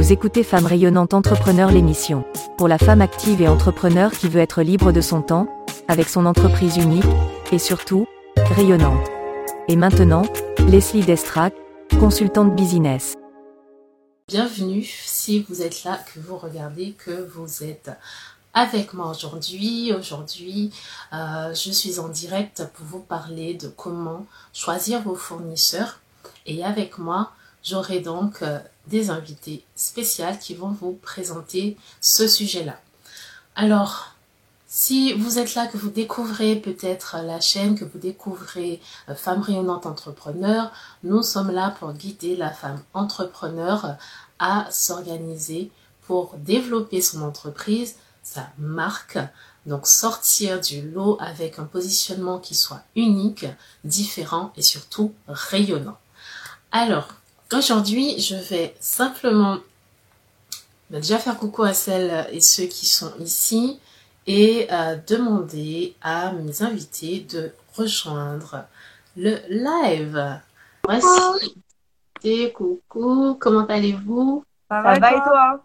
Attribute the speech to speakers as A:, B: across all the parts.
A: Vous écoutez Femme rayonnante entrepreneur l'émission. Pour la femme active et entrepreneur qui veut être libre de son temps, avec son entreprise unique, et surtout, rayonnante. Et maintenant, Leslie Destrac, consultante business.
B: Bienvenue si vous êtes là, que vous regardez, que vous êtes avec moi aujourd'hui. Aujourd'hui, euh, je suis en direct pour vous parler de comment choisir vos fournisseurs. Et avec moi, j'aurai donc euh, des invités spéciaux qui vont vous présenter ce sujet-là. Alors, si vous êtes là, que vous découvrez peut-être la chaîne, que vous découvrez euh, Femme rayonnante entrepreneur, nous sommes là pour guider la femme entrepreneur à s'organiser pour développer son entreprise, sa marque, donc sortir du lot avec un positionnement qui soit unique, différent et surtout rayonnant. Alors, aujourd'hui, je vais simplement bah, déjà faire coucou à celles et ceux qui sont ici et euh, demander à mes invités de rejoindre le live. Voici. coucou, comment allez-vous?
C: Ça va, et toi?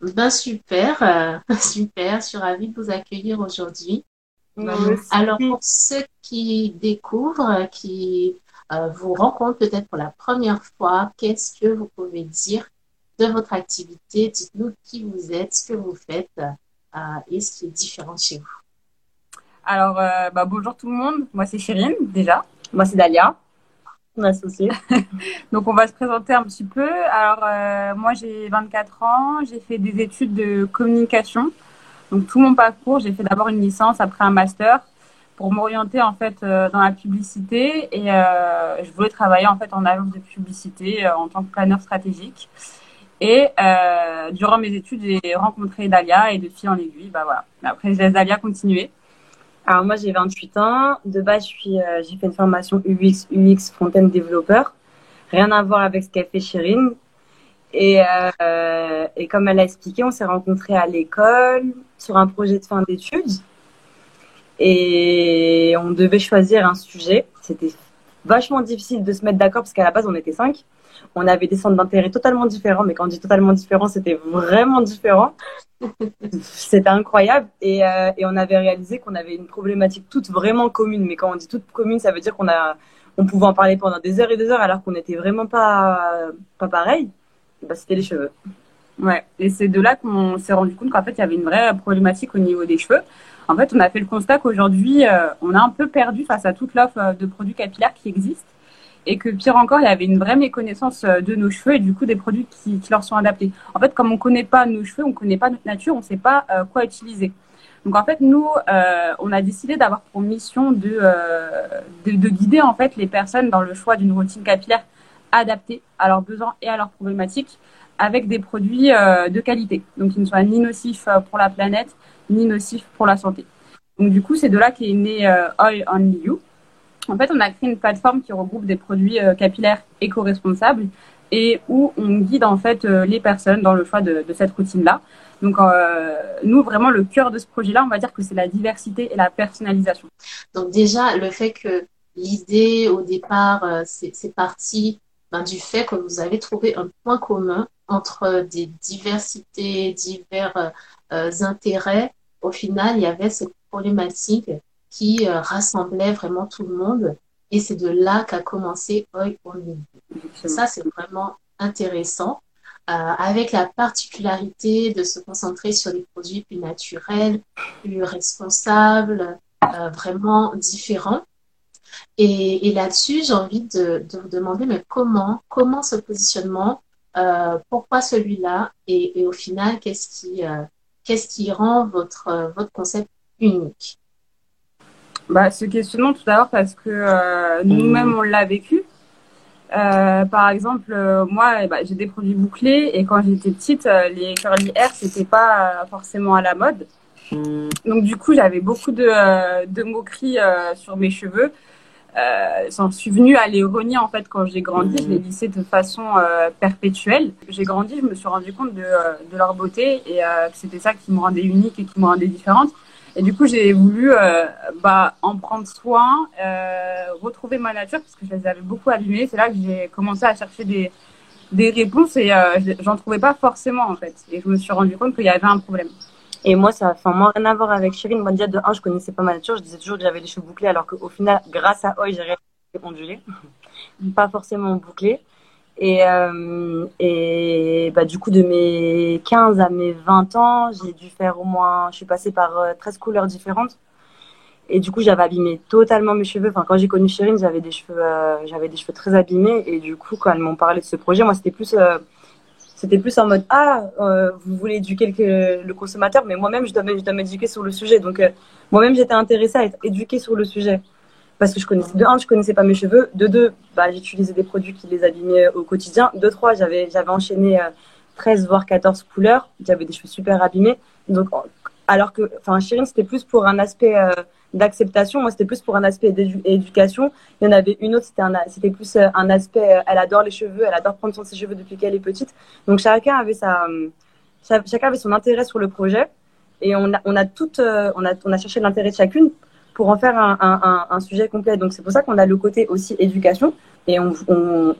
B: ben super, euh, super, je suis ravie de vous accueillir aujourd'hui. Alors pour ceux qui découvrent, qui euh, vous rencontrent peut-être pour la première fois, qu'est-ce que vous pouvez dire de votre activité? Dites-nous qui vous êtes, ce que vous faites euh, et ce qui est différent chez vous.
C: Alors bah, bonjour tout le monde, moi c'est Chérine déjà, moi c'est Dalia mon associé. Donc, on va se présenter un petit peu. Alors, euh, moi, j'ai 24 ans. J'ai fait des études de communication. Donc, tout mon parcours, j'ai fait d'abord une licence, après un master pour m'orienter en fait euh, dans la publicité et euh, je voulais travailler en fait en agence de publicité en tant que planeur stratégique. Et durant mes études, j'ai rencontré Dalia et de fil en aiguille, bah voilà. Après, je laisse Dalia continuer.
D: Alors moi j'ai 28 ans. De base, euh, j'ai fait une formation UX, UX front-end développeur. Rien à voir avec ce qu'a fait Chérine. Et, euh, et comme elle a expliqué, on s'est rencontrés à l'école sur un projet de fin d'études. Et on devait choisir un sujet. C'était vachement difficile de se mettre d'accord parce qu'à la base on était cinq. On avait des centres d'intérêt totalement différents, mais quand on dit totalement différent, c'était vraiment différent. c'était incroyable et, euh, et, on avait réalisé qu'on avait une problématique toute vraiment commune. Mais quand on dit toute commune, ça veut dire qu'on a, on pouvait en parler pendant des heures et des heures alors qu'on n'était vraiment pas, pas pareil. Bah, c'était les cheveux.
C: Ouais, et c'est de là qu'on s'est rendu compte qu'en fait, il y avait une vraie problématique au niveau des cheveux. En fait, on a fait le constat qu'aujourd'hui, euh, on a un peu perdu face à toute l'offre euh, de produits capillaires qui existe et que pire encore, il y avait une vraie méconnaissance euh, de nos cheveux et du coup des produits qui, qui leur sont adaptés. En fait, comme on connaît pas nos cheveux, on connaît pas notre nature, on sait pas quoi utiliser. Donc en fait, nous, euh, on a décidé d'avoir pour mission de, de, de, guider en fait les personnes dans le choix d'une routine capillaire adaptée à leurs besoins et à leurs problématiques avec des produits de qualité, donc qui ne soient ni nocifs pour la planète, ni nocif pour la santé. Donc du coup, c'est de là qu'est né euh, Oil Only You. En fait, on a créé une plateforme qui regroupe des produits euh, capillaires éco-responsables et où on guide en fait euh, les personnes dans le choix de, cette routine-là. Donc nous, vraiment, le cœur de ce projet-là, on va dire que c'est la diversité et la personnalisation.
B: Donc déjà, le fait que l'idée au départ, c'est parti ben, du fait que vous avez trouvé un point commun entre des diversités, divers intérêts au final, il y avait cette problématique qui euh, rassemblait vraiment tout le monde. Et c'est de là qu'a commencé Oi Only. Ça, c'est vraiment intéressant. Euh, avec la particularité de se concentrer sur des produits plus naturels, plus responsables, euh, vraiment différents. Et, là-dessus, j'ai envie de, vous demander, mais comment, comment ce positionnement, pourquoi celui-là, et, au final, qu'est-ce qui, qu'est-ce qui rend votre, euh, votre concept unique?
C: Bah, Ce questionnement tout d'abord parce que euh, nous-mêmes, on l'a vécu. Euh, par exemple, moi, eh ben, j'ai des produits bouclés et quand j'étais petite, les curly hair, c'était pas forcément à la mode. Donc du coup, j'avais beaucoup de, de moqueries sur mes cheveux euh, j'en suis venue à les renier en fait quand j'ai grandi. Je les lissais de façon euh, perpétuelle. J'ai grandi, je me suis rendu compte de, euh, de leur beauté et euh, que c'était ça qui me rendait unique et qui me rendait différente. Et du coup, j'ai voulu euh, bah, en prendre soin, retrouver ma nature parce que je les avais beaucoup abîmées. C'est là que j'ai commencé à chercher des, des réponses et j'en trouvais pas forcément en fait. Et je me suis rendu compte qu'il y avait un problème.
D: Et moi, ça, enfin, moi, rien à voir avec Chérine. Moi, déjà, de un, je connaissais pas ma nature. Je disais toujours que j'avais les cheveux bouclés, alors qu'au final, grâce à Oi, j'ai onduler. pas forcément bouclés. Et, euh, et bah, du coup, de mes 15 à mes 20 ans, j'ai dû faire au moins, je suis passée par 13 euh, couleurs différentes. Et du coup, j'avais abîmé totalement mes cheveux. Enfin, quand j'ai connu Chérine, j'avais des cheveux, euh, j'avais des cheveux très abîmés. Et du coup, quand elles m'ont parlé de ce projet, moi, c'était plus, euh, c'était plus en mode ah euh, vous voulez éduquer le, consommateur mais moi-même je dois m'éduquer sur le sujet. Donc euh, moi-même j'étais intéressée à être éduquée sur le sujet. Parce que je connaissais de un je connaissais pas mes cheveux. De deux bah j'utilisais des produits qui les abîmaient au quotidien. De trois j'avais j'avais enchaîné 13 euh, voire 14 couleurs. J'avais des cheveux super abîmés. Donc alors que enfin Chérine c'était plus pour un aspect d'acceptation. Moi, c'était plus pour un aspect d'éducation. Il y en avait une autre, c'était c'était plus euh, un aspect. Euh, elle adore les cheveux, elle adore prendre soin de ses cheveux depuis qu'elle est petite. Donc chacun avait sa, euh, chacun avait son intérêt sur le projet, et on a, on a tout, on a, on a cherché l'intérêt de chacune pour en faire un, un, un sujet complet. Donc c'est pour ça qu'on a le côté aussi éducation. Et on, on,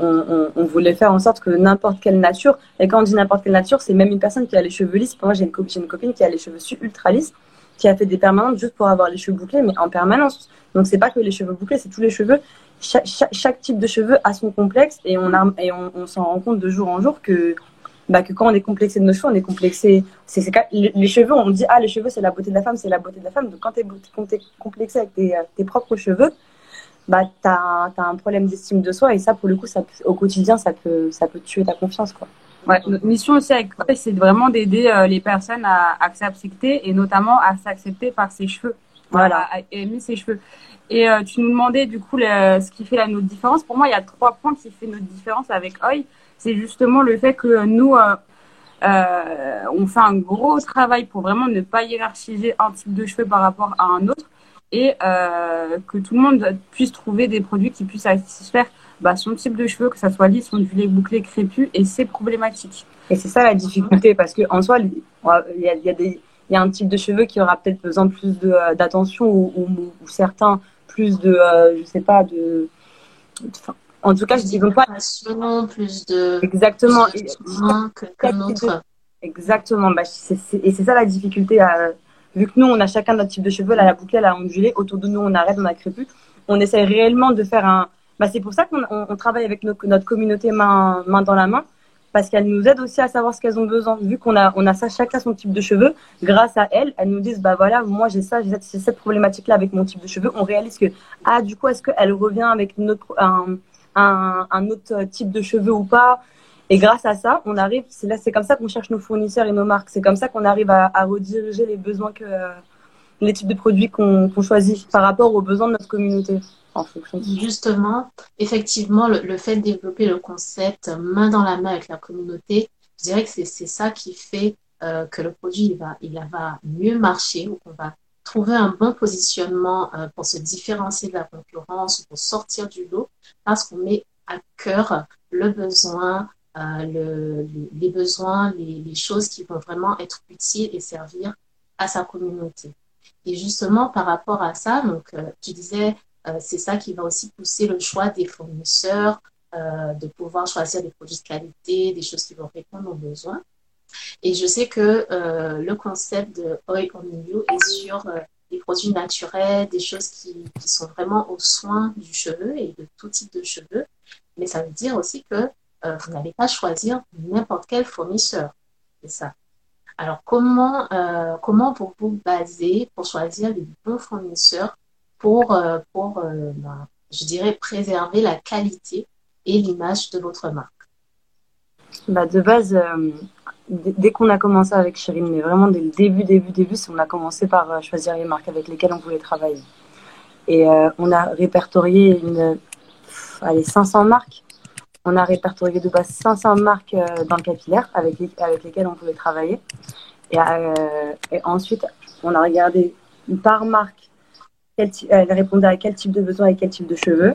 D: on, voulait faire en sorte que n'importe quelle nature, et quand on dit n'importe quelle nature, c'est même une personne qui a les cheveux lisses. Pour moi, j'ai une, une, copine qui a les cheveux ultra lisses qui a fait des permanentes juste pour avoir les cheveux bouclés, mais en permanence. Donc c'est pas que les cheveux bouclés, c'est tous les cheveux. Chaque, type de cheveux a son complexe et on, s'en rend compte de jour en jour que, bah, que quand on est complexé de nos cheveux, on est complexé. C'est, les cheveux, on dit ah les cheveux c'est la beauté de la femme, c'est la beauté de la femme. Donc quand tu es, complexé avec tes, tes, propres cheveux, bah tu as, un problème d'estime de soi et ça pour le coup au quotidien ça peut ça peut tuer ta confiance quoi.
C: Ouais, notre mission aussi avec c'est vraiment d'aider euh, les personnes à, à s'accepter et notamment à s'accepter par ses cheveux. Voilà, à aimer ses cheveux. Et euh, tu nous demandais du coup ce qui fait la notre différence. Pour moi, il y a trois points qui fait notre différence avec Oi. C'est justement le fait que nous, euh, euh, on fait un gros travail pour vraiment ne pas hiérarchiser un type de cheveux par rapport à un autre et que tout le monde puisse trouver des produits qui puissent satisfaire bah, son type de cheveux, que ça soit lisse, ondulé, bouclé, crépus, et c'est problématique.
D: Et c'est ça la difficulté, parce qu'en soi, il y a, y, a des, y a un type de cheveux qui aura peut-être besoin plus euh, d'attention ou, ou, certains plus de, euh, je sais pas, de. en tout cas, je dis pas.
B: Plus de.
D: Exactement.
B: que, que
D: Exactement. Bah, et c'est ça la difficulté. À, vu que nous, on a chacun notre type de cheveux, là, la bouclée, elle a ondulé. Autour de nous, on arrête, on a crépus. On essaie réellement de faire un, bah, c'est pour ça qu'on travaille avec notre communauté main, dans la main, parce qu'elle nous aide aussi à savoir ce qu'elles ont besoin. Vu qu'on a, on a ça, chacun son type de cheveux, grâce à elles, elles nous disent, bah voilà, moi j'ai ça, j'ai cette, problématique-là avec mon type de cheveux. On réalise que, ah, du coup, est-ce qu'elle revient avec un, autre type de cheveux ou pas? Et grâce à ça, on arrive, c'est là, c'est comme ça qu'on cherche nos fournisseurs et nos marques. C'est comme ça qu'on arrive à, à, rediriger les besoins que, les types de produits qu'on choisit par rapport aux besoins de notre communauté.
B: Justement, effectivement, le, fait de développer le concept main dans la main avec la communauté, je dirais que c'est ça qui fait euh, que le produit il va, il va mieux marcher ou qu'on va trouver un bon positionnement euh, pour se différencier de la concurrence ou pour sortir du lot parce qu'on met à cœur le besoin, euh, le, les besoins, les, choses qui vont vraiment être utiles et servir à sa communauté. Et justement, par rapport à ça, donc, tu disais, c'est ça qui va aussi pousser le choix des fournisseurs, euh, de pouvoir choisir des produits de qualité, des choses qui vont répondre aux besoins. Et je sais que euh, le concept de Oil on You est sur des produits naturels, des choses qui, sont vraiment aux soins du cheveu et de tout type de cheveux. Mais ça veut dire aussi que vous n'allez pas choisir n'importe quel fournisseur. C'est ça. Alors, comment, comment vous vous basez pour choisir les bons fournisseurs pour, euh, pour euh, bah, je dirais, préserver la qualité et l'image de votre marque
D: bah De base, euh, dès qu'on a commencé avec Chérine, mais vraiment dès le début, début, début, on a commencé par choisir les marques avec lesquelles on voulait travailler. Et on a répertorié une, allez, 500 marques. On a répertorié de base 500 marques dans le capillaire avec, avec lesquelles on voulait travailler. Et, et, ensuite, on a regardé par marque elle répondait à quel type de besoin et quel type de cheveux.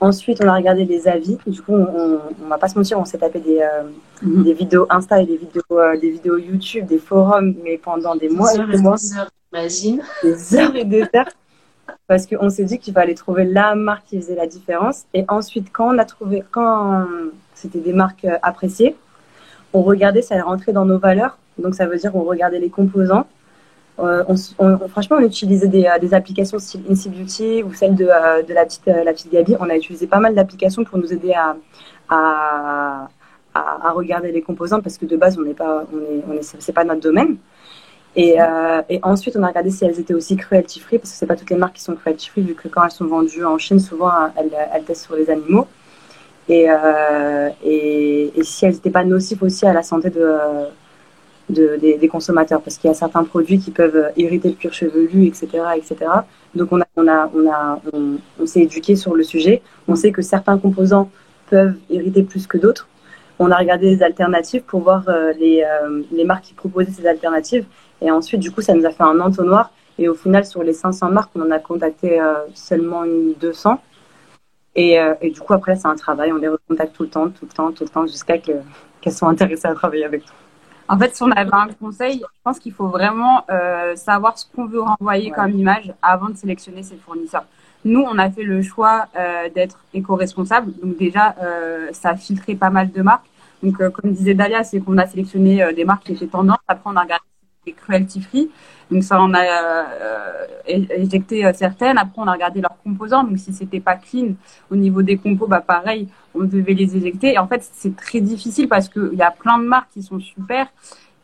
D: Ensuite, on a regardé les avis. Du coup, on, on va pas se mentir, on s'est tapé des, euh, mhm. des vidéos Insta et des vidéos, euh, des vidéos YouTube, des forums, mais pendant des mois et des mois.
B: Des heures, imagine.
D: Des heures et des heures. Parce qu'on s'est dit qu'il fallait trouver la marque qui faisait la différence. Et ensuite, quand on a trouvé, quand c'était des marques appréciées. On regardait, ça rentrait dans nos valeurs. Donc ça veut dire on regardait les composants. On, franchement, on utilisait des, des applications style Beauty ou celle de, de la, petite, la petite Gabi. On a utilisé pas mal d'applications pour nous aider à, à, à, regarder les composants parce que de base, on n'est pas, on est, c'est pas notre domaine. Et, euh, ensuite, on a regardé si elles étaient aussi cruelty free parce que c'est pas toutes les marques qui sont cruelty free vu que quand elles sont vendues en Chine, souvent elles, testent sur les animaux. Et, euh, et, et, si elles n'étaient pas nocives aussi à la santé de, de des, consommateurs parce qu'il y a certains produits qui peuvent irriter le cuir chevelu, etc., etc. Donc on a, on a, on a, on, s'est éduqué sur le sujet. On sait que certains composants peuvent irriter plus que d'autres on a regardé des alternatives pour voir euh, les, euh, les, marques qui proposaient ces alternatives. Et ensuite, du coup, ça nous a fait un entonnoir. Et au final, sur les 500 marques, on en a contacté euh, seulement une 200. Et, et, du coup, après, c'est un travail. On les recontacte tout le temps, tout le temps, tout le temps, jusqu'à qu'elles soient intéressées à travailler avec nous.
C: En fait, si on avait un conseil, je pense qu'il faut vraiment savoir ce qu'on veut renvoyer comme image avant de sélectionner ses fournisseurs. Nous, on a fait le choix d'être éco-responsable. Donc déjà, ça a filtré pas mal de marques. Donc, euh, comme disait Dalia, c'est qu'on a sélectionné euh, des marques qui étaient tendance. Après, on a regardé les cruelty free. Donc, ça, on a euh, éjecté certaines. Après, on a regardé leurs composants. Donc, si c'était pas clean au niveau des compos, bah, pareil, on devait les éjecter. Et en fait, c'est très difficile parce qu'il y a plein de marques qui sont super.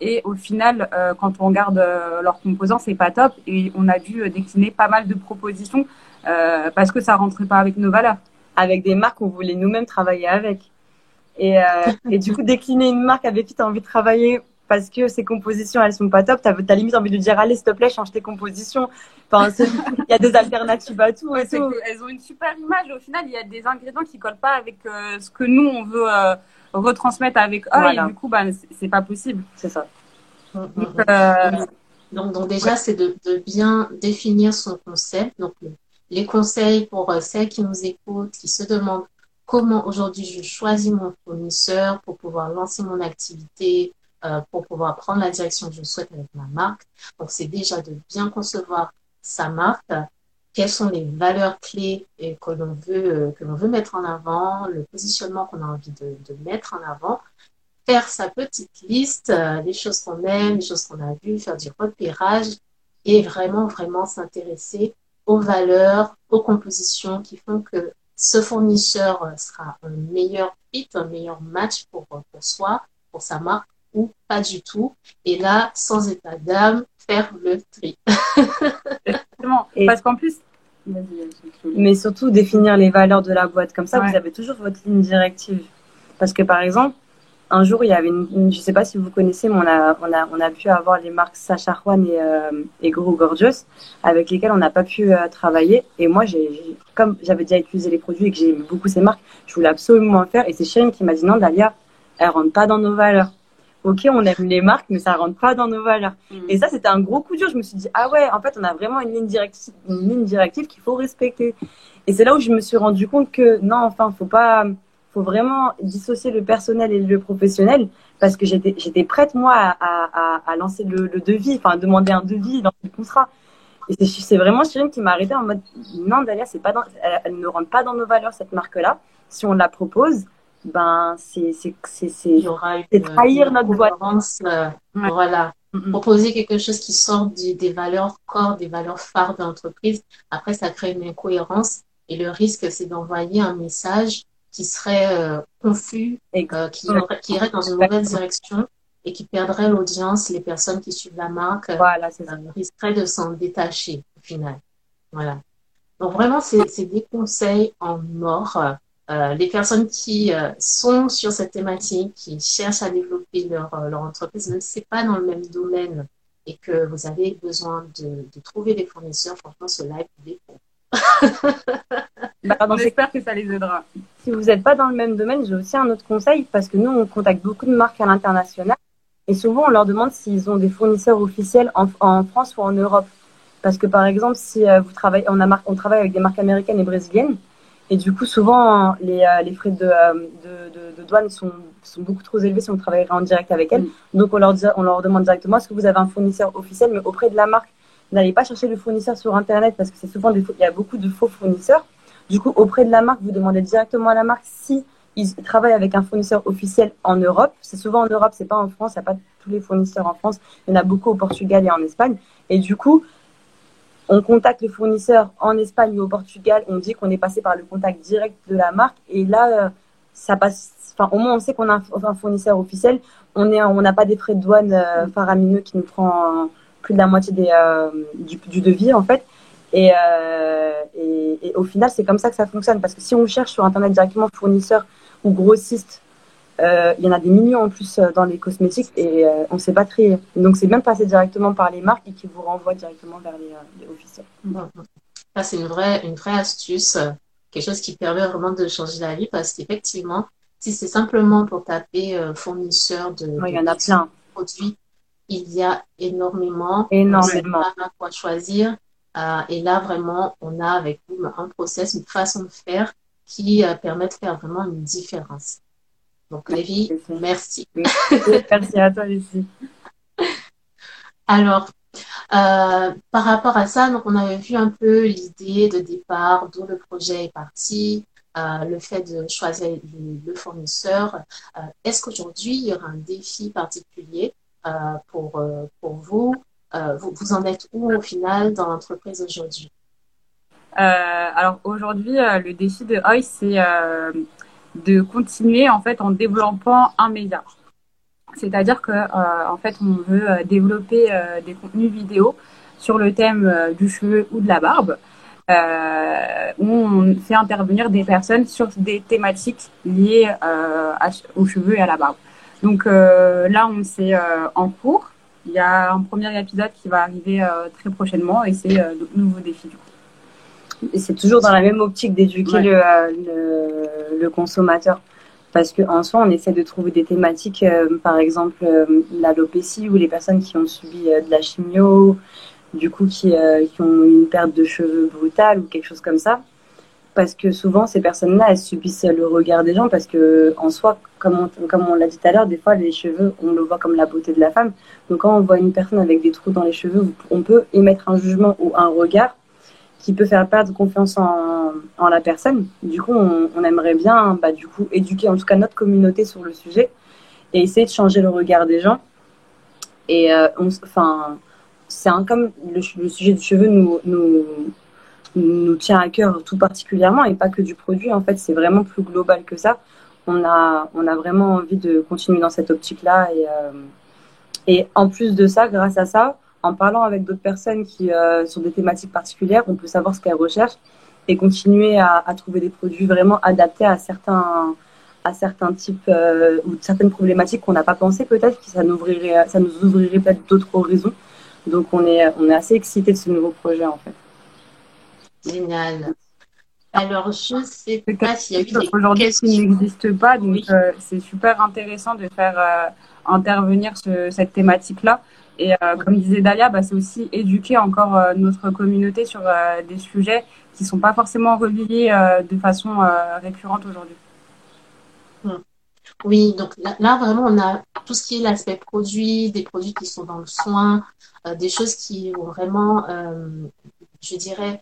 C: Et au final, quand on regarde leurs composants, c'est pas top. Et on a dû décliner pas mal de propositions parce que ça rentrait pas avec nos valeurs.
D: Avec des marques qu'on voulait nous-mêmes travailler avec. Et, euh, et du coup, décliner une marque avec qui tu envie de travailler parce que ses compositions, elles sont pas top, tu as, limite envie de dire, allez, s'il te plaît, change tes compositions. Enfin, il y a des alternatives à tout. Et tout.
C: Elles ont une super image. Au final, il y a des ingrédients qui collent pas avec euh, ce que nous, on veut euh, retransmettre avec eux. Et du coup, bah, c'est pas possible.
D: C'est ça.
B: Donc, euh, donc, donc, déjà, c'est de, de, bien définir son concept. Donc, les conseils pour celles qui nous écoutent, qui se demandent comment aujourd'hui je choisis mon fournisseur pour pouvoir lancer mon activité, euh, pour pouvoir prendre la direction que je souhaite avec ma marque. Donc, c'est déjà de bien concevoir sa marque, quelles sont les valeurs clés que l'on veut, euh, que l'on veut mettre en avant, le positionnement qu'on a envie de, de, mettre en avant, faire sa petite liste, euh, les choses qu'on aime, les choses qu'on a vues, faire du repérage et vraiment, vraiment s'intéresser aux valeurs, aux compositions qui font que ce fournisseur euh, sera un meilleur fit, un meilleur match pour, euh, pour soi, pour sa marque ou pas du tout. Et là, sans état d'âme, faire le tri.
C: Exactement. Parce qu'en plus,
D: mais surtout définir les valeurs de la boîte. Comme ça, vous avez toujours votre ligne directive. Parce que par exemple, un jour, il y avait une, je sais pas si vous connaissez, mais on a, on a, on a pu avoir les marques Sacha Juan et, euh, et Gros Gorgeous avec lesquelles on n'a pas pu euh, travailler. Et moi, j'ai, comme j'avais déjà utilisé les produits et que j'aime beaucoup ces marques, je voulais absolument en faire. Et c'est Chérine qui m'a dit non, Dalia, elle rentre pas dans nos valeurs. Ok, on aime les marques, mais ça rentre pas dans nos valeurs. Mm. Et ça, c'était un gros coup dur. Je me suis dit, ah ouais, en fait, on a vraiment une ligne directive, une ligne directive qu'il faut respecter. Et c'est là où je me suis rendu compte que non, enfin, faut pas, faut vraiment dissocier le personnel et le professionnel parce que j'étais j'étais prête moi à, à, à lancer le, le, devis, enfin demander un devis, dans le contrat. Et c'est vraiment Cyrine qui m'a arrêté en mode non Dalia, c'est pas dans, elle, ne rentre pas dans nos valeurs cette marque-là. Si on la propose, ben c'est c'est c'est c'est trahir notre boîte.
B: Euh, voilà. Proposer quelque chose qui sort des valeurs corps, des valeurs phares de l'entreprise. Après, ça crée une incohérence et le risque, c'est d'envoyer un message qui serait euh, confus, euh, qui, qui, irait dans une mauvaise direction et qui perdrait l'audience, les personnes qui suivent la marque
D: voilà,
B: euh, risqueraient de s'en détacher au final. Voilà. Donc vraiment, c'est des conseils en mort. Euh, les personnes qui sont sur cette thématique, qui cherchent à développer leur, leur entreprise, même si ce n'est pas dans le même domaine et que vous avez besoin de, de trouver des fournisseurs, franchement, ce live est pour
C: bah, J'espère que ça les aidera.
D: Si vous n'êtes pas dans le même domaine, j'ai aussi un autre conseil parce que nous, on contacte beaucoup de marques à l'international et souvent on leur demande s'ils ont des fournisseurs officiels en, en, France ou en Europe. Parce que par exemple, si euh, vous travaillez, on, a on travaille avec des marques américaines et brésiliennes et du coup, souvent les, euh, les frais de, euh, de, de, de, douane sont, sont beaucoup trop élevés si on travaillerait en direct avec elles. Mm. Donc on leur, on leur demande directement est-ce que vous avez un fournisseur officiel, mais auprès de la marque? N'allez pas chercher le fournisseur sur Internet parce que c'est souvent des il y a beaucoup de faux fournisseurs. Du coup, auprès de la marque, vous demandez directement à la marque si ils travaillent avec un fournisseur officiel en Europe. C'est souvent en Europe, c'est pas en France. Il n'y a pas tous les fournisseurs en France. Il y en a beaucoup au Portugal et en Espagne. Et du coup, on contacte le fournisseur en Espagne ou au Portugal. On dit qu'on est passé par le contact direct de la marque. Et là, euh, ça passe. Enfin, au moins, on sait qu'on a un fournisseur officiel. On est, on n'a pas des frais de douane euh, faramineux qui nous prend plus de la moitié des, euh, du, du, devis en fait. Et, et, et, au final, c'est comme ça que ça fonctionne. Parce que si on cherche sur Internet directement fournisseur ou grossiste, euh, il y en a des millions en plus dans les cosmétiques et euh, on ne sait pas trier. Donc c'est même passé directement par les marques et qui vous renvoient directement vers les, les officiels.
B: Ça, c'est une vraie, une vraie astuce, quelque chose qui permet vraiment de changer la vie parce qu'effectivement, si c'est simplement pour taper euh, fournisseur de,
D: il y en a plein.
B: produits, il y a énormément.
D: Énormément.
B: On sait quoi choisir. et là, vraiment, on a avec vous un process, une façon de faire qui permet de faire vraiment une différence. Donc, Lévi, merci.
D: merci à toi, Lucie.
B: Alors, euh, par rapport à ça, donc on avait vu un peu l'idée de départ, d'où le projet est parti, euh, le fait de choisir le, le fournisseur. Euh, Est-ce qu'aujourd'hui, il y aura un défi particulier pour, pour vous? vous? Vous en êtes où au final dans l'entreprise aujourd'hui?
C: alors aujourd'hui, le défi de OI, c'est de continuer en fait en développant un média. C'est-à-dire que euh, en fait on veut euh, développer euh, des contenus vidéo sur le thème du cheveu ou de la barbe, où on fait intervenir des personnes sur des thématiques liées aux cheveux et à la barbe. Donc là on c'est en cours. Il y a un premier épisode qui va arriver très prochainement et c'est de nouveaux défis du coup.
D: Et c'est toujours dans la même optique d'éduquer ouais. le, le, le, consommateur. Parce qu'en soi, on essaie de trouver des thématiques, euh, par exemple euh, l'alopécie ou les personnes qui ont subi euh, de la chimio, du coup qui, qui ont une perte de cheveux brutale ou quelque chose comme ça. Parce que souvent, ces personnes-là, elles subissent le regard des gens parce que, en soi, comme on, comme on l'a dit tout à l'heure, des fois, les cheveux, on le voit comme la beauté de la femme. Donc, quand on voit une personne avec des trous dans les cheveux, on peut émettre un jugement ou un regard qui peut faire perdre confiance en, en la personne. Du coup, on, on aimerait bien, bah, du coup, éduquer en tout cas notre communauté sur le sujet et essayer de changer le regard des gens. Et euh, enfin, c'est un comme le, le, sujet du cheveu nous, nous nous tient à cœur tout particulièrement et pas que du produit. En fait, c'est vraiment plus global que ça. On a on a vraiment envie de continuer dans cette optique-là et euh, et en plus de ça, grâce à ça en parlant avec d'autres personnes qui euh, sur des thématiques particulières, on peut savoir ce qu'elles recherchent et continuer à, à, trouver des produits vraiment adaptés à certains à certains types euh, ou certaines problématiques qu'on n'a pas pensé peut-être que ça nous ouvrirait ça nous ouvrirait peut-être d'autres horizons. Donc on est on est assez excité de ce nouveau projet en fait.
B: Génial. Alors, je ne sais pas s'il y a eu
C: Aujourd'hui, il n'existe pas, donc oui. euh, c'est super intéressant de faire euh, intervenir ce, cette thématique-là. Et euh, comme disait Dalia, bah, c'est aussi éduquer encore notre communauté sur des sujets qui ne sont pas forcément reliés de façon récurrente aujourd'hui.
B: Oui, donc là, là, vraiment, on a tout ce qui est l'aspect produit, des produits qui sont dans le soin, des choses qui vont vraiment, je dirais,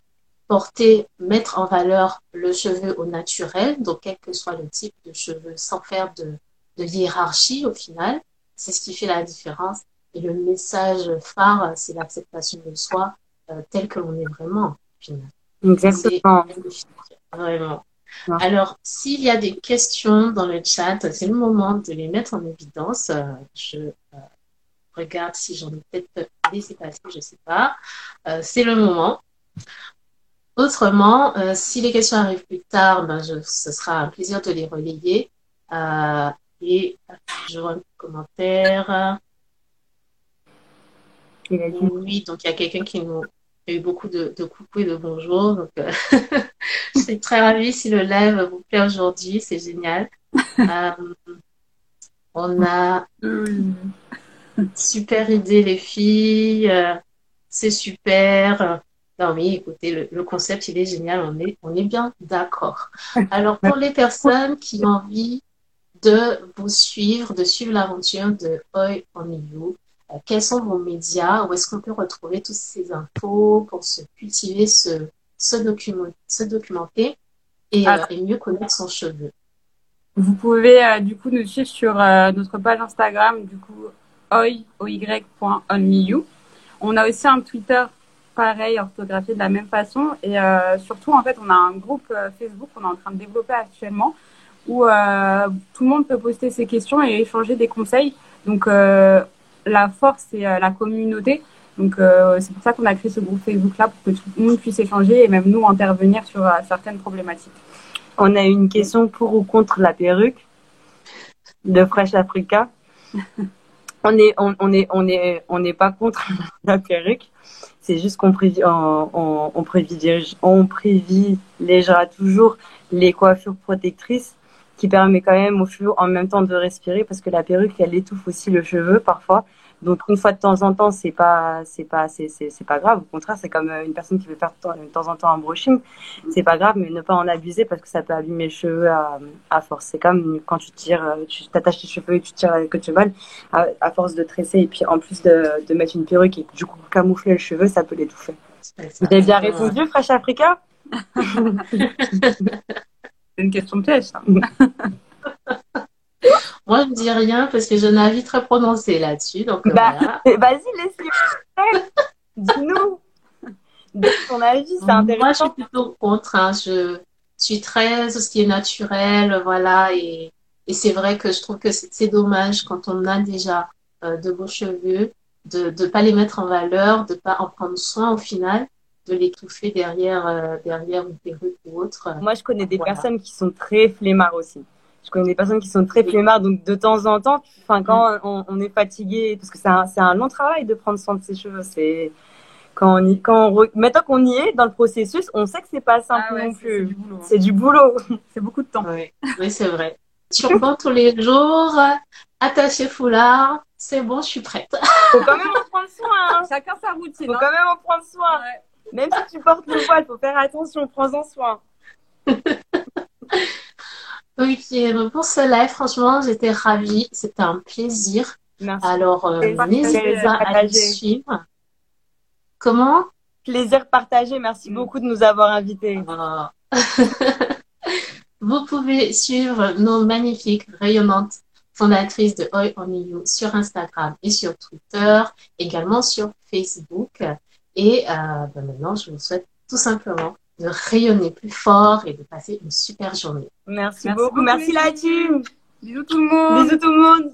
B: porter, mettre en valeur le cheveu au naturel, donc quel que soit le type de cheveux, sans faire de, de hiérarchie au final. C'est ce qui fait la différence. Et le message phare, c'est l'acceptation de soi euh, tel que l'on est vraiment.
D: Exactement.
B: Vraiment. Ouais. Alors, s'il y a des questions dans le chat, c'est le moment de les mettre en évidence. Euh, je euh, regarde si j'en ai peut-être laissé passer, je ne sais pas. Euh, c'est le moment. Autrement, euh, si les questions arrivent plus tard, ben je, ce sera un plaisir de les relayer. Euh, et je vois un commentaire. Oui, donc il y a quelqu'un qui nous a eu beaucoup de, de coucou et de bonjour. Donc, euh, je suis très ravie si le live vous plaît aujourd'hui. C'est génial. euh, on a super idée, les filles. Euh, c'est super. Non, mais écoutez, le, le, concept, il est génial. On est, on est bien d'accord. Alors, pour les personnes qui ont envie de vous suivre, de suivre l'aventure de Oi on You, euh, quels sont vos médias, où est-ce qu'on peut retrouver toutes ces infos pour se cultiver, se, se, document, se documenter et, euh, et, mieux connaître son cheveu?
C: Vous pouvez euh, du coup nous suivre sur euh, notre page Instagram, du coup, oy.onmeyou. On a aussi un Twitter pareil, orthographié de la même façon. Et euh, surtout, en fait, on a un groupe Facebook qu'on est en train de développer actuellement où tout le monde peut poster ses questions et échanger des conseils. Donc, la force, c'est la communauté. Donc, c'est pour ça qu'on a créé ce groupe Facebook-là pour que tout le monde puisse échanger et même nous intervenir sur certaines problématiques.
D: On a une question pour ou contre la perruque de Fresh Africa. on est, on, est, on est, on n'est pas contre la perruque. C'est juste qu'on on, on, privilégiera toujours les coiffures protectrices qui permet quand même aux cheveux en même temps de respirer parce que la perruque elle étouffe aussi le cheveu parfois donc une fois de temps en temps, c'est pas c'est pas c'est c'est pas grave. Au contraire, c'est comme euh, une personne qui veut faire de temps en temps un brushing, c'est pas grave, mais ne pas en abuser parce que ça peut abîmer les cheveux à, à force. C'est comme quand tu tires, euh, tu t'attaches tes cheveux et tu tires avec le cheval, à, à, force de tresser et puis en plus de, de mettre une perruque et du coup camoufler le cheveu, ça peut l'étouffer. Vous avez bien répondu, Fresh Africa?
C: C'est une question de piège, ça.
B: Moi, je ne dis rien parce que je n'ai très prononcé là-dessus. Donc,
D: bah, vas-y, laisse-le. Dis-nous. ton avis, c'est intéressant.
B: Moi, je suis plutôt contre. Hein. Je suis très ce qui est naturel, voilà. Et, et c'est vrai que je trouve que c'est dommage quand on a déjà euh, de beaux cheveux de ne pas les mettre en valeur, de ne pas en prendre soin au final de l'étouffer derrière, euh, derrière une perruque ou autre.
D: Moi, je connais des personnes qui sont très flemmards aussi je connais des personnes qui sont très flemmardes, donc de temps en temps, enfin quand mm. on, est fatigué, parce que c'est un, un, long travail de prendre soin de ses cheveux, c'est quand on y, quand on, maintenant qu'on y est dans le processus, on sait que c'est pas simple ah non plus. C'est du boulot.
C: C'est beaucoup de temps.
B: Oui, oui c'est vrai. Turban tous les jours, attaché foulard, c'est bon, je suis prête.
D: Faut quand même en prendre soin. Hein.
C: Chacun sa routine.
D: Faut hein. quand même en prendre soin. Même si tu portes le voile, faut faire attention, prends-en soin.
B: Oui, pour ce live, franchement, j'étais ravie. C'était un plaisir. Merci. Alors, euh, n'hésitez pas à le suivre. Comment?
D: Plaisir partagé. Merci mm. beaucoup de nous avoir invités.
B: Ah. Vous pouvez suivre nos magnifiques, rayonnantes fondatrices de Oi on You sur Instagram et sur Twitter, également sur Facebook. Et euh, ben maintenant, je vous souhaite tout simplement de rayonner plus fort et de passer une super journée.
D: Merci, beaucoup. Merci la team.
C: Bisous tout le monde.
D: Bisous tout le monde.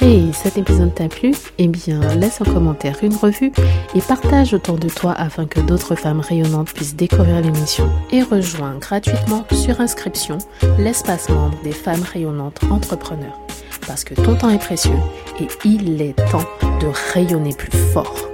A: Hey, cet épisode t'a plu? Eh bien, laisse un commentaire, une revue et partage autour de toi afin que d'autres femmes rayonnantes puissent découvrir l'émission. Et rejoins gratuitement sur inscription l'espace membre des femmes rayonnantes entrepreneurs. Parce que ton temps est précieux et il est temps de rayonner plus fort.